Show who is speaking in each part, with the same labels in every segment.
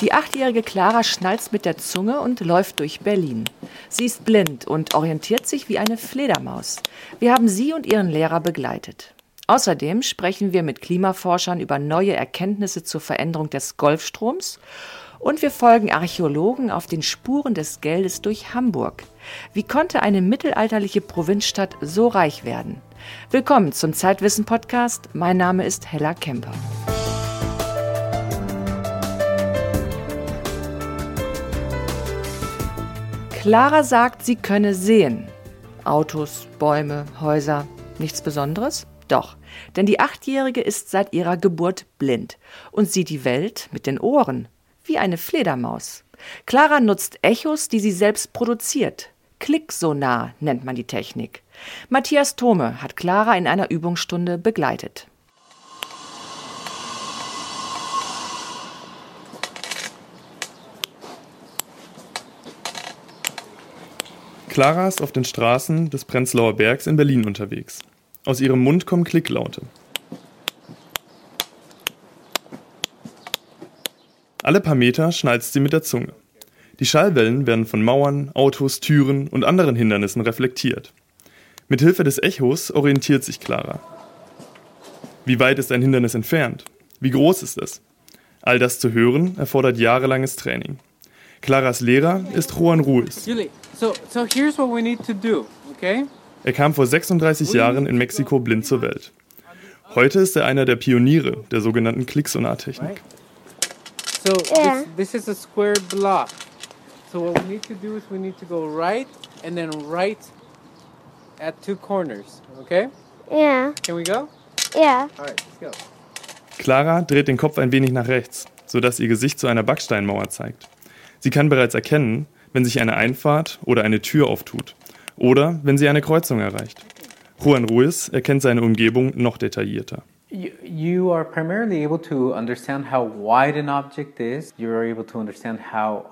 Speaker 1: Die achtjährige Clara schnalzt mit der Zunge und läuft durch Berlin. Sie ist blind und orientiert sich wie eine Fledermaus. Wir haben sie und ihren Lehrer begleitet. Außerdem sprechen wir mit Klimaforschern über neue Erkenntnisse zur Veränderung des Golfstroms und wir folgen Archäologen auf den Spuren des Geldes durch Hamburg. Wie konnte eine mittelalterliche Provinzstadt so reich werden? Willkommen zum Zeitwissen Podcast. Mein Name ist Hella Kemper. Clara sagt, sie könne sehen. Autos, Bäume, Häuser. Nichts Besonderes? Doch, denn die Achtjährige ist seit ihrer Geburt blind und sieht die Welt mit den Ohren, wie eine Fledermaus. Clara nutzt Echos, die sie selbst produziert. Klicksonar nennt man die Technik. Matthias Thome hat Clara in einer Übungsstunde begleitet.
Speaker 2: Clara ist auf den Straßen des Prenzlauer Bergs in Berlin unterwegs. Aus ihrem Mund kommen Klicklaute. Alle paar Meter schnalzt sie mit der Zunge. Die Schallwellen werden von Mauern, Autos, Türen und anderen Hindernissen reflektiert. Mit Hilfe des Echos orientiert sich Clara. Wie weit ist ein Hindernis entfernt? Wie groß ist es? All das zu hören erfordert jahrelanges Training. Claras Lehrer ist Juan Ruiz. So, so here's what we need to do, okay? Er kam vor 36 Jahren in Mexiko blind zur Welt. Heute ist er einer der Pioniere der sogenannten Klicksonartechnik.
Speaker 3: So yeah. this, this is a square block. So what we need to do is we need to go right and then right at two corners, okay?
Speaker 4: Yeah.
Speaker 3: Can we go?
Speaker 4: Yeah.
Speaker 3: All right, let's go.
Speaker 2: Clara dreht den Kopf ein wenig nach rechts, sodass ihr Gesicht zu einer Backsteinmauer zeigt. Sie kann bereits erkennen, wenn sich eine Einfahrt oder eine Tür auftut oder wenn sie eine Kreuzung erreicht. Juan Ruiz erkennt seine Umgebung noch detaillierter.
Speaker 5: You are primarily able to understand how wide an object is, you're able to understand how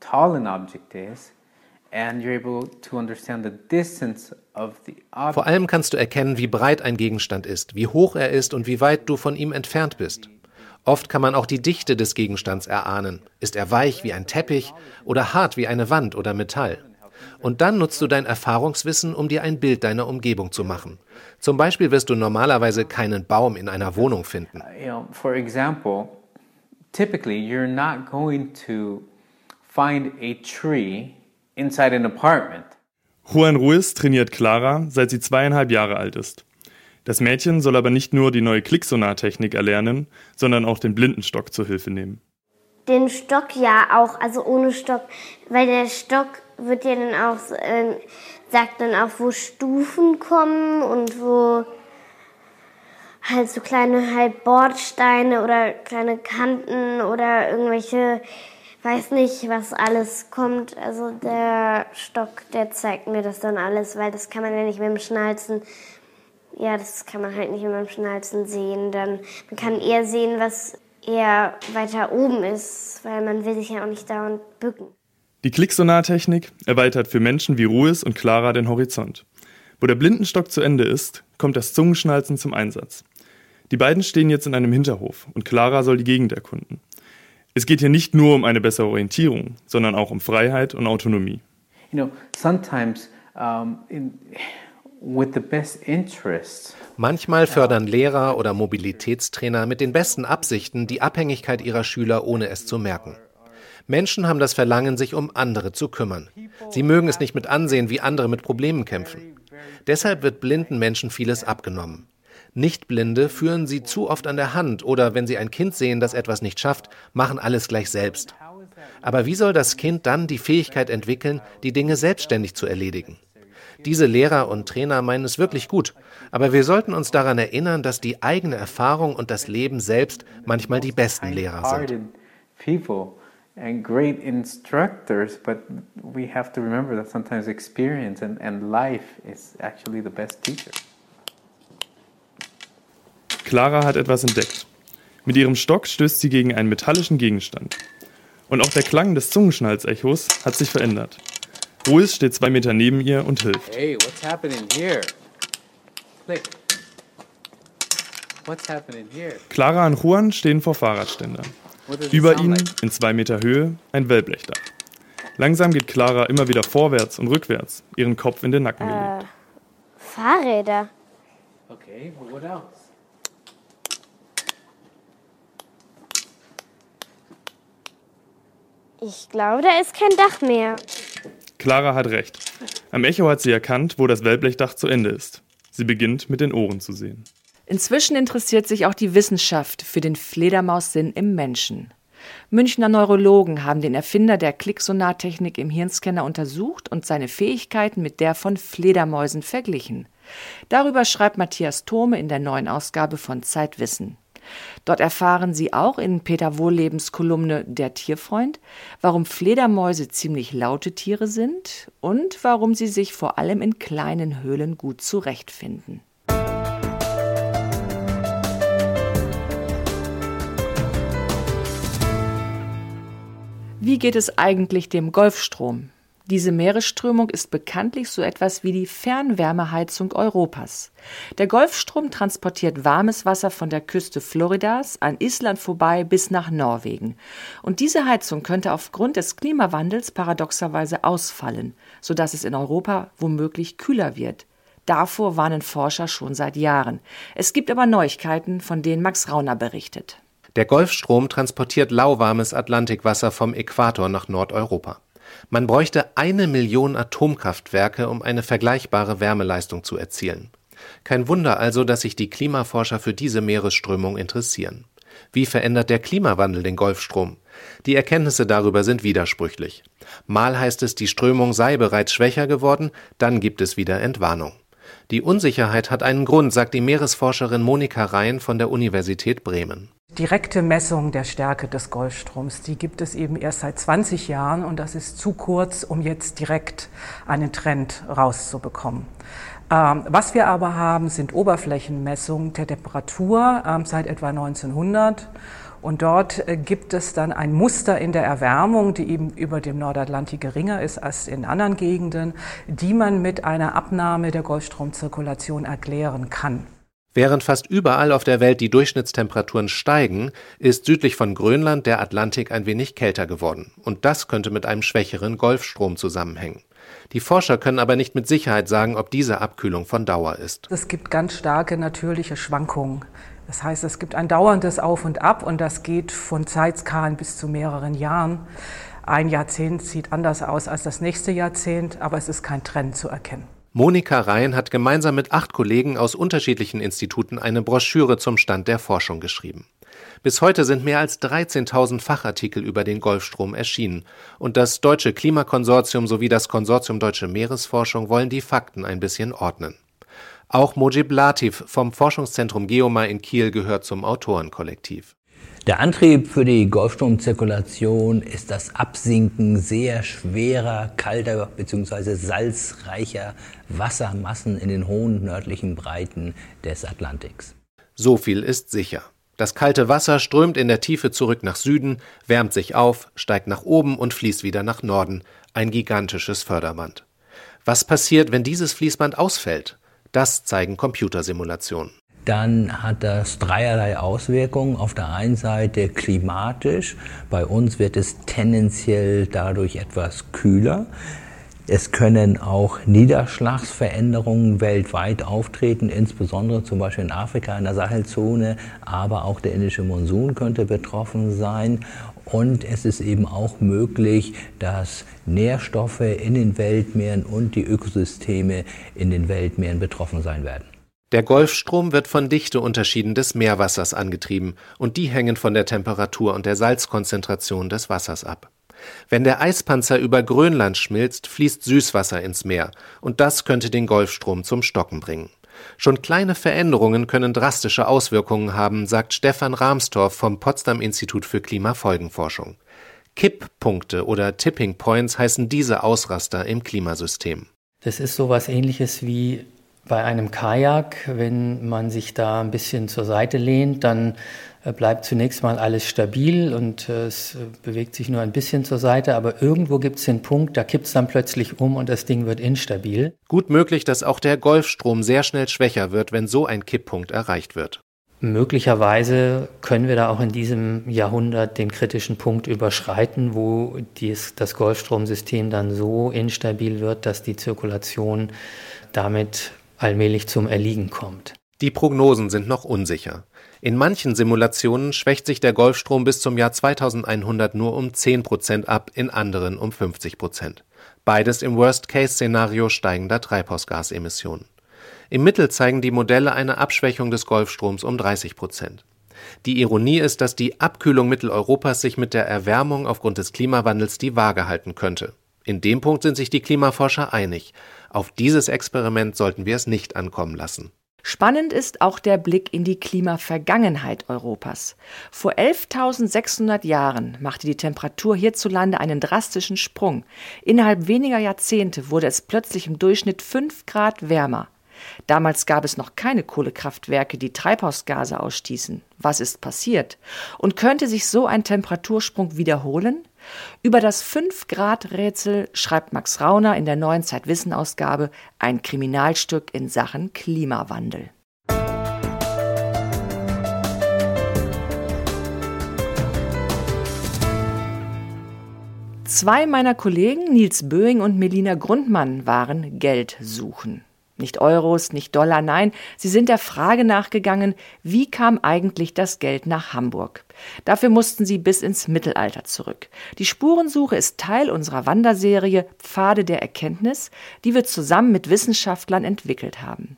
Speaker 5: tall an object is.
Speaker 6: Vor allem kannst du erkennen, wie breit ein Gegenstand ist, wie hoch er ist und wie weit du von ihm entfernt bist. Oft kann man auch die Dichte des Gegenstands erahnen. Ist er weich wie ein Teppich oder hart wie eine Wand oder Metall? Und dann nutzt du dein Erfahrungswissen, um dir ein Bild deiner Umgebung zu machen. Zum Beispiel wirst du normalerweise keinen Baum in einer Wohnung finden.
Speaker 5: Uh, for example, typically you're not going to find a tree inside an apartment.
Speaker 2: Juan Ruiz trainiert Clara, seit sie zweieinhalb Jahre alt ist. Das Mädchen soll aber nicht nur die neue Klicksonartechnik erlernen, sondern auch den Blindenstock zur Hilfe nehmen.
Speaker 4: Den Stock ja auch, also ohne Stock, weil der Stock wird ja dann auch, äh, sagt dann auch, wo Stufen kommen und wo halt so kleine halt Bordsteine oder kleine Kanten oder irgendwelche, weiß nicht, was alles kommt. Also der Stock, der zeigt mir das dann alles, weil das kann man ja nicht mit dem Schnalzen ja, das kann man halt nicht mit dem Schnalzen sehen. Dann, man kann eher sehen, was eher weiter oben ist, weil man will sich ja auch nicht dauernd bücken.
Speaker 2: Die Klicksonartechnik erweitert für Menschen wie Ruiz und Clara den Horizont. Wo der Blindenstock zu Ende ist, kommt das Zungenschnalzen zum Einsatz. Die beiden stehen jetzt in einem Hinterhof und Clara soll die Gegend erkunden. Es geht hier nicht nur um eine bessere Orientierung, sondern auch um Freiheit und Autonomie.
Speaker 5: You know, sometimes um, in
Speaker 6: Manchmal fördern Lehrer oder Mobilitätstrainer mit den besten Absichten die Abhängigkeit ihrer Schüler, ohne es zu merken. Menschen haben das Verlangen, sich um andere zu kümmern. Sie mögen es nicht mit ansehen, wie andere mit Problemen kämpfen. Deshalb wird blinden Menschen vieles abgenommen. Nichtblinde führen sie zu oft an der Hand oder wenn sie ein Kind sehen, das etwas nicht schafft, machen alles gleich selbst. Aber wie soll das Kind dann die Fähigkeit entwickeln, die Dinge selbstständig zu erledigen? Diese Lehrer und Trainer meinen es wirklich gut, aber wir sollten uns daran erinnern, dass die eigene Erfahrung und das Leben selbst manchmal die besten Lehrer sind.
Speaker 5: and great instructors, but we have to remember that sometimes experience and, and life is actually the best teacher.
Speaker 2: Clara hat etwas entdeckt. Mit ihrem Stock stößt sie gegen einen metallischen Gegenstand. Und auch der Klang des Zungenschnalzechos hat sich verändert. Ruiz steht zwei Meter neben ihr und hilft.
Speaker 3: Hey, what's happening here? Click. What's happening here?
Speaker 2: Clara und Juan stehen vor Fahrradständern. Über ihnen, in zwei Meter Höhe, ein Wellblechdach. Langsam geht Clara immer wieder vorwärts und rückwärts, ihren Kopf in den Nacken gelegt.
Speaker 4: Äh, Fahrräder.
Speaker 3: Okay, what else?
Speaker 4: Ich glaube, da ist kein Dach mehr.
Speaker 2: Clara hat recht. Am Echo hat sie erkannt, wo das Wellblechdach zu Ende ist. Sie beginnt mit den Ohren zu sehen.
Speaker 1: Inzwischen interessiert sich auch die Wissenschaft für den Fledermaussinn im Menschen. Münchner Neurologen haben den Erfinder der Klicksonartechnik im Hirnscanner untersucht und seine Fähigkeiten mit der von Fledermäusen verglichen. Darüber schreibt Matthias Thome in der neuen Ausgabe von Zeitwissen. Dort erfahren Sie auch in Peter Wohllebens Kolumne Der Tierfreund, warum Fledermäuse ziemlich laute Tiere sind und warum sie sich vor allem in kleinen Höhlen gut zurechtfinden. Wie geht es eigentlich dem Golfstrom? Diese Meeresströmung ist bekanntlich so etwas wie die Fernwärmeheizung Europas. Der Golfstrom transportiert warmes Wasser von der Küste Floridas an Island vorbei bis nach Norwegen. Und diese Heizung könnte aufgrund des Klimawandels paradoxerweise ausfallen, sodass es in Europa womöglich kühler wird. Davor warnen Forscher schon seit Jahren. Es gibt aber Neuigkeiten, von denen Max Rauner berichtet.
Speaker 6: Der Golfstrom transportiert lauwarmes Atlantikwasser vom Äquator nach Nordeuropa. Man bräuchte eine Million Atomkraftwerke, um eine vergleichbare Wärmeleistung zu erzielen. Kein Wunder also, dass sich die Klimaforscher für diese Meeresströmung interessieren. Wie verändert der Klimawandel den Golfstrom? Die Erkenntnisse darüber sind widersprüchlich. Mal heißt es, die Strömung sei bereits schwächer geworden, dann gibt es wieder Entwarnung. Die Unsicherheit hat einen Grund, sagt die Meeresforscherin Monika Rhein von der Universität Bremen.
Speaker 7: Direkte Messung der Stärke des Golfstroms, die gibt es eben erst seit 20 Jahren und das ist zu kurz, um jetzt direkt einen Trend rauszubekommen. Ähm, was wir aber haben, sind Oberflächenmessungen der Temperatur ähm, seit etwa 1900. Und dort äh, gibt es dann ein Muster in der Erwärmung, die eben über dem Nordatlantik geringer ist als in anderen Gegenden, die man mit einer Abnahme der Golfstromzirkulation erklären kann.
Speaker 6: Während fast überall auf der Welt die Durchschnittstemperaturen steigen, ist südlich von Grönland der Atlantik ein wenig kälter geworden. Und das könnte mit einem schwächeren Golfstrom zusammenhängen. Die Forscher können aber nicht mit Sicherheit sagen, ob diese Abkühlung von Dauer ist.
Speaker 7: Es gibt ganz starke natürliche Schwankungen. Das heißt, es gibt ein dauerndes Auf und Ab und das geht von Zeitskalen bis zu mehreren Jahren. Ein Jahrzehnt sieht anders aus als das nächste Jahrzehnt, aber es ist kein Trend zu erkennen.
Speaker 6: Monika Rhein hat gemeinsam mit acht Kollegen aus unterschiedlichen Instituten eine Broschüre zum Stand der Forschung geschrieben. Bis heute sind mehr als 13.000 Fachartikel über den Golfstrom erschienen und das Deutsche Klimakonsortium sowie das Konsortium Deutsche Meeresforschung wollen die Fakten ein bisschen ordnen. Auch Mojib Latif vom Forschungszentrum Geomar in Kiel gehört zum Autorenkollektiv.
Speaker 8: Der Antrieb für die Golfstromzirkulation ist das Absinken sehr schwerer, kalter bzw. salzreicher Wassermassen in den hohen nördlichen Breiten des Atlantiks.
Speaker 6: So viel ist sicher. Das kalte Wasser strömt in der Tiefe zurück nach Süden, wärmt sich auf, steigt nach oben und fließt wieder nach Norden. Ein gigantisches Förderband. Was passiert, wenn dieses Fließband ausfällt? Das zeigen Computersimulationen
Speaker 8: dann hat das dreierlei Auswirkungen. Auf der einen Seite klimatisch. Bei uns wird es tendenziell dadurch etwas kühler. Es können auch Niederschlagsveränderungen weltweit auftreten, insbesondere zum Beispiel in Afrika, in der Sahelzone, aber auch der indische Monsun könnte betroffen sein. Und es ist eben auch möglich, dass Nährstoffe in den Weltmeeren und die Ökosysteme in den Weltmeeren betroffen sein werden.
Speaker 6: Der Golfstrom wird von Dichteunterschieden des Meerwassers angetrieben und die hängen von der Temperatur und der Salzkonzentration des Wassers ab. Wenn der Eispanzer über Grönland schmilzt, fließt Süßwasser ins Meer und das könnte den Golfstrom zum Stocken bringen. Schon kleine Veränderungen können drastische Auswirkungen haben, sagt Stefan Rahmstorff vom Potsdam Institut für Klimafolgenforschung. Kipppunkte oder Tipping Points heißen diese Ausraster im Klimasystem.
Speaker 9: Das ist sowas ähnliches wie bei einem Kajak, wenn man sich da ein bisschen zur Seite lehnt, dann äh, bleibt zunächst mal alles stabil und äh, es bewegt sich nur ein bisschen zur Seite, aber irgendwo gibt es den Punkt, da kippt es dann plötzlich um und das Ding wird instabil.
Speaker 6: Gut möglich, dass auch der Golfstrom sehr schnell schwächer wird, wenn so ein Kipppunkt erreicht wird.
Speaker 9: Möglicherweise können wir da auch in diesem Jahrhundert den kritischen Punkt überschreiten, wo dies, das Golfstromsystem dann so instabil wird, dass die Zirkulation damit allmählich zum Erliegen kommt.
Speaker 6: Die Prognosen sind noch unsicher. In manchen Simulationen schwächt sich der Golfstrom bis zum Jahr 2100 nur um 10 Prozent ab, in anderen um 50 Prozent. Beides im Worst-Case-Szenario steigender Treibhausgasemissionen. Im Mittel zeigen die Modelle eine Abschwächung des Golfstroms um 30 Prozent. Die Ironie ist, dass die Abkühlung Mitteleuropas sich mit der Erwärmung aufgrund des Klimawandels die Waage halten könnte. In dem Punkt sind sich die Klimaforscher einig. Auf dieses Experiment sollten wir es nicht ankommen lassen.
Speaker 1: Spannend ist auch der Blick in die Klimavergangenheit Europas. Vor 11.600 Jahren machte die Temperatur hierzulande einen drastischen Sprung. Innerhalb weniger Jahrzehnte wurde es plötzlich im Durchschnitt 5 Grad wärmer. Damals gab es noch keine Kohlekraftwerke, die Treibhausgase ausstießen. Was ist passiert? Und könnte sich so ein Temperatursprung wiederholen? Über das 5-Grad-Rätsel schreibt Max Rauner in der neuen Zeitwissen-Ausgabe ein Kriminalstück in Sachen Klimawandel. Zwei meiner Kollegen, Nils Böing und Melina Grundmann, waren Geld suchen. Nicht Euros, nicht Dollar, nein, sie sind der Frage nachgegangen, wie kam eigentlich das Geld nach Hamburg? Dafür mussten sie bis ins Mittelalter zurück. Die Spurensuche ist Teil unserer Wanderserie Pfade der Erkenntnis, die wir zusammen mit Wissenschaftlern entwickelt haben.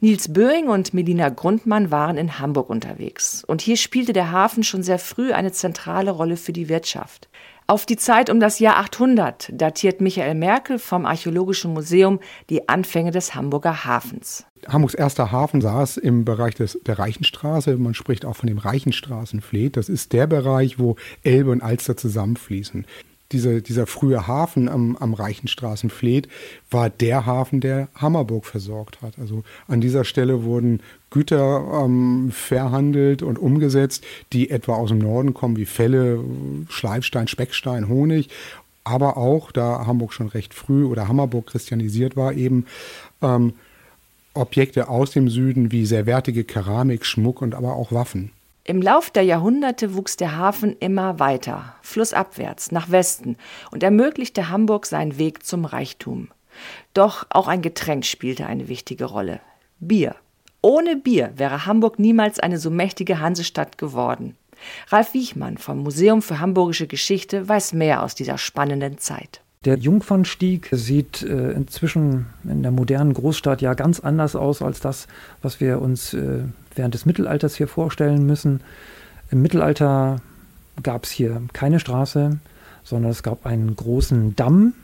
Speaker 1: Nils Böing und Melina Grundmann waren in Hamburg unterwegs. Und hier spielte der Hafen schon sehr früh eine zentrale Rolle für die Wirtschaft. Auf die Zeit um das Jahr 800 datiert Michael Merkel vom Archäologischen Museum die Anfänge des Hamburger Hafens.
Speaker 10: Hamburgs erster Hafen saß im Bereich des, der Reichenstraße. Man spricht auch von dem Reichenstraßenfleet. Das ist der Bereich, wo Elbe und Alster zusammenfließen diese, dieser frühe Hafen am, am Reichenstraßenfleet war der Hafen, der Hammerburg versorgt hat. Also an dieser Stelle wurden Güter ähm, verhandelt und umgesetzt, die etwa aus dem Norden kommen, wie Felle, Schleifstein, Speckstein, Honig. Aber auch, da Hamburg schon recht früh oder Hammerburg christianisiert war, eben ähm, Objekte aus dem Süden wie sehr wertige Keramik, Schmuck und aber auch Waffen.
Speaker 1: Im Lauf der Jahrhunderte wuchs der Hafen immer weiter, flussabwärts, nach Westen und ermöglichte Hamburg seinen Weg zum Reichtum. Doch auch ein Getränk spielte eine wichtige Rolle. Bier. Ohne Bier wäre Hamburg niemals eine so mächtige Hansestadt geworden. Ralf Wiechmann vom Museum für Hamburgische Geschichte weiß mehr aus dieser spannenden Zeit.
Speaker 11: Der Jungfernstieg sieht äh, inzwischen in der modernen Großstadt ja ganz anders aus als das, was wir uns äh, während des Mittelalters hier vorstellen müssen. Im Mittelalter gab es hier keine Straße, sondern es gab einen großen Damm,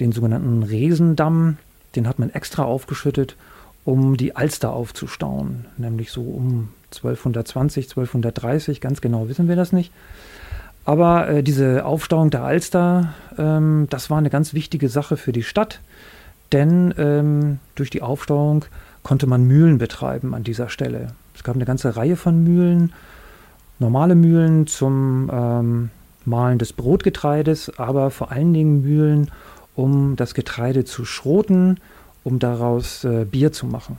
Speaker 11: den sogenannten Resendamm. Den hat man extra aufgeschüttet, um die Alster aufzustauen, nämlich so um 1220, 1230, ganz genau wissen wir das nicht. Aber äh, diese Aufstauung der Alster, ähm, das war eine ganz wichtige Sache für die Stadt, denn ähm, durch die Aufstauung konnte man Mühlen betreiben an dieser Stelle. Es gab eine ganze Reihe von Mühlen, normale Mühlen zum ähm, Mahlen des Brotgetreides, aber vor allen Dingen Mühlen, um das Getreide zu schroten, um daraus äh, Bier zu machen.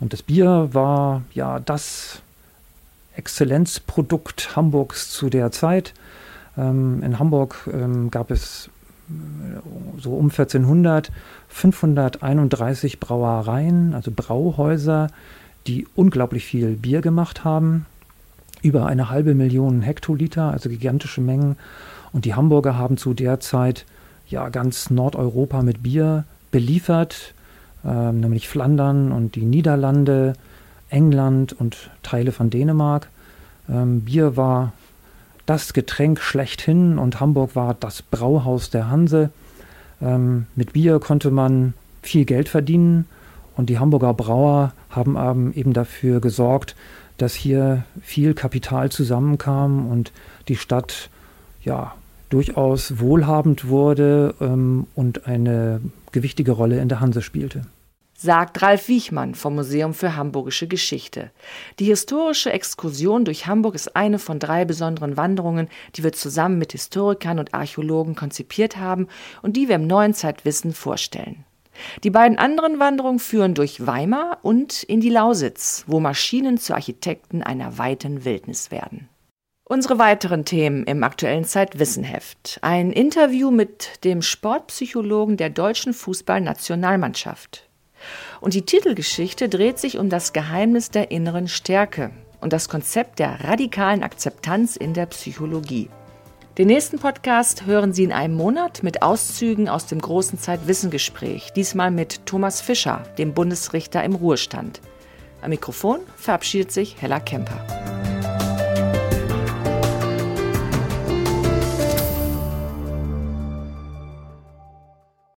Speaker 11: Und das Bier war ja das Exzellenzprodukt Hamburgs zu der Zeit. Ähm, in Hamburg ähm, gab es so um 1400 531 Brauereien, also Brauhäuser, die unglaublich viel Bier gemacht haben. Über eine halbe Million Hektoliter, also gigantische Mengen. Und die Hamburger haben zu der Zeit ja ganz Nordeuropa mit Bier beliefert, äh, nämlich Flandern und die Niederlande, England und Teile von Dänemark. Ähm, Bier war das Getränk schlechthin und Hamburg war das Brauhaus der Hanse. Ähm, mit Bier konnte man viel Geld verdienen und die Hamburger Brauer haben eben dafür gesorgt, dass hier viel Kapital zusammenkam und die Stadt ja durchaus wohlhabend wurde ähm, und eine gewichtige Rolle in der Hanse spielte
Speaker 1: sagt Ralf Wiechmann vom Museum für Hamburgische Geschichte. Die historische Exkursion durch Hamburg ist eine von drei besonderen Wanderungen, die wir zusammen mit Historikern und Archäologen konzipiert haben und die wir im neuen Zeitwissen vorstellen. Die beiden anderen Wanderungen führen durch Weimar und in die Lausitz, wo Maschinen zu Architekten einer weiten Wildnis werden. Unsere weiteren Themen im aktuellen Zeitwissenheft. Ein Interview mit dem Sportpsychologen der deutschen Fußballnationalmannschaft. Und die Titelgeschichte dreht sich um das Geheimnis der inneren Stärke und das Konzept der radikalen Akzeptanz in der Psychologie. Den nächsten Podcast hören Sie in einem Monat mit Auszügen aus dem großen Zeitwissengespräch, diesmal mit Thomas Fischer, dem Bundesrichter im Ruhestand. Am Mikrofon verabschiedet sich Hella Kemper.